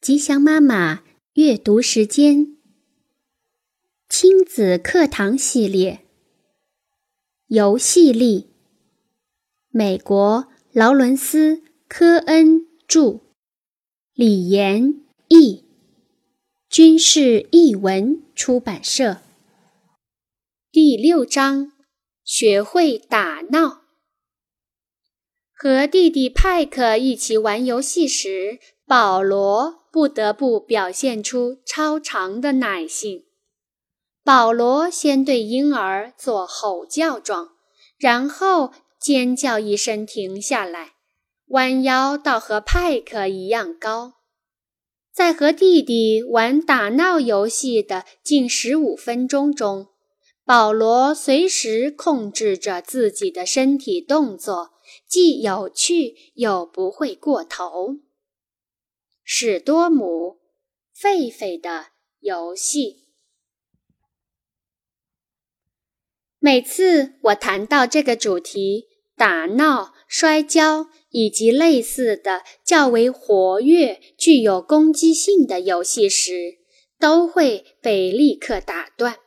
吉祥妈妈阅读时间，亲子课堂系列，游戏力。美国劳伦斯·科恩著，李延译，军事译文出版社。第六章：学会打闹。和弟弟派克一起玩游戏时，保罗。不得不表现出超长的耐性。保罗先对婴儿做吼叫状，然后尖叫一声停下来，弯腰到和派克一样高。在和弟弟玩打闹游戏的近十五分钟中，保罗随时控制着自己的身体动作，既有趣又不会过头。史多姆，狒狒的游戏。每次我谈到这个主题——打闹、摔跤以及类似的较为活跃、具有攻击性的游戏时，都会被立刻打断。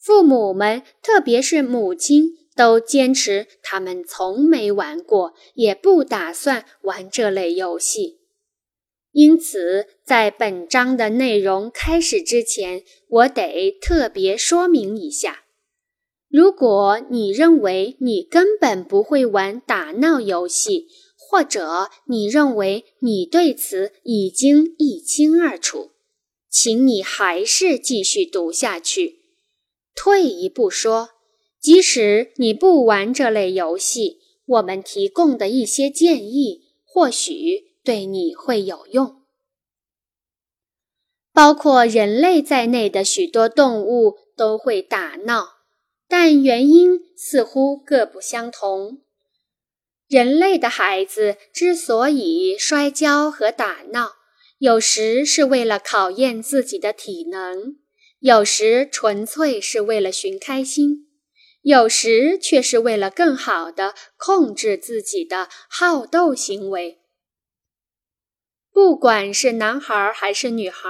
父母们，特别是母亲，都坚持他们从没玩过，也不打算玩这类游戏。因此，在本章的内容开始之前，我得特别说明一下：如果你认为你根本不会玩打闹游戏，或者你认为你对此已经一清二楚，请你还是继续读下去。退一步说，即使你不玩这类游戏，我们提供的一些建议或许。对你会有用。包括人类在内的许多动物都会打闹，但原因似乎各不相同。人类的孩子之所以摔跤和打闹，有时是为了考验自己的体能，有时纯粹是为了寻开心，有时却是为了更好地控制自己的好斗行为。不管是男孩还是女孩，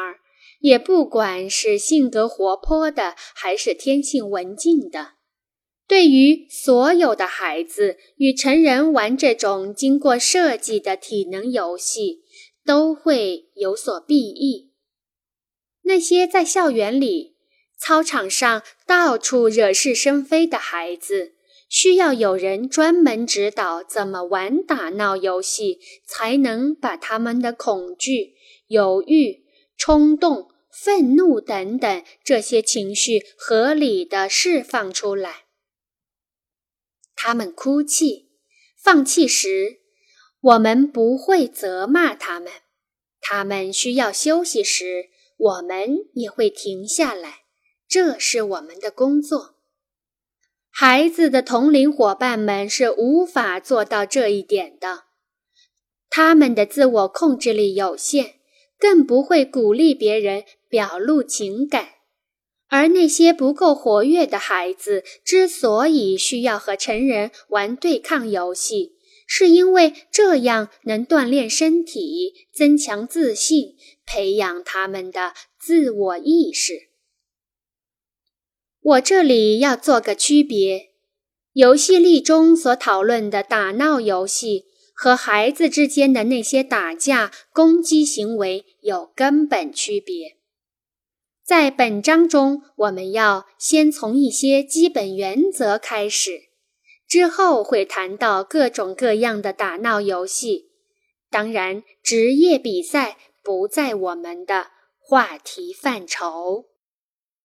也不管是性格活泼的还是天性文静的，对于所有的孩子与成人玩这种经过设计的体能游戏，都会有所裨益。那些在校园里、操场上到处惹是生非的孩子。需要有人专门指导怎么玩打闹游戏，才能把他们的恐惧、犹豫、冲动、愤怒等等这些情绪合理的释放出来。他们哭泣、放弃时，我们不会责骂他们；他们需要休息时，我们也会停下来。这是我们的工作。孩子的同龄伙伴们是无法做到这一点的，他们的自我控制力有限，更不会鼓励别人表露情感。而那些不够活跃的孩子之所以需要和成人玩对抗游戏，是因为这样能锻炼身体、增强自信、培养他们的自我意识。我这里要做个区别：游戏例中所讨论的打闹游戏和孩子之间的那些打架、攻击行为有根本区别。在本章中，我们要先从一些基本原则开始，之后会谈到各种各样的打闹游戏。当然，职业比赛不在我们的话题范畴。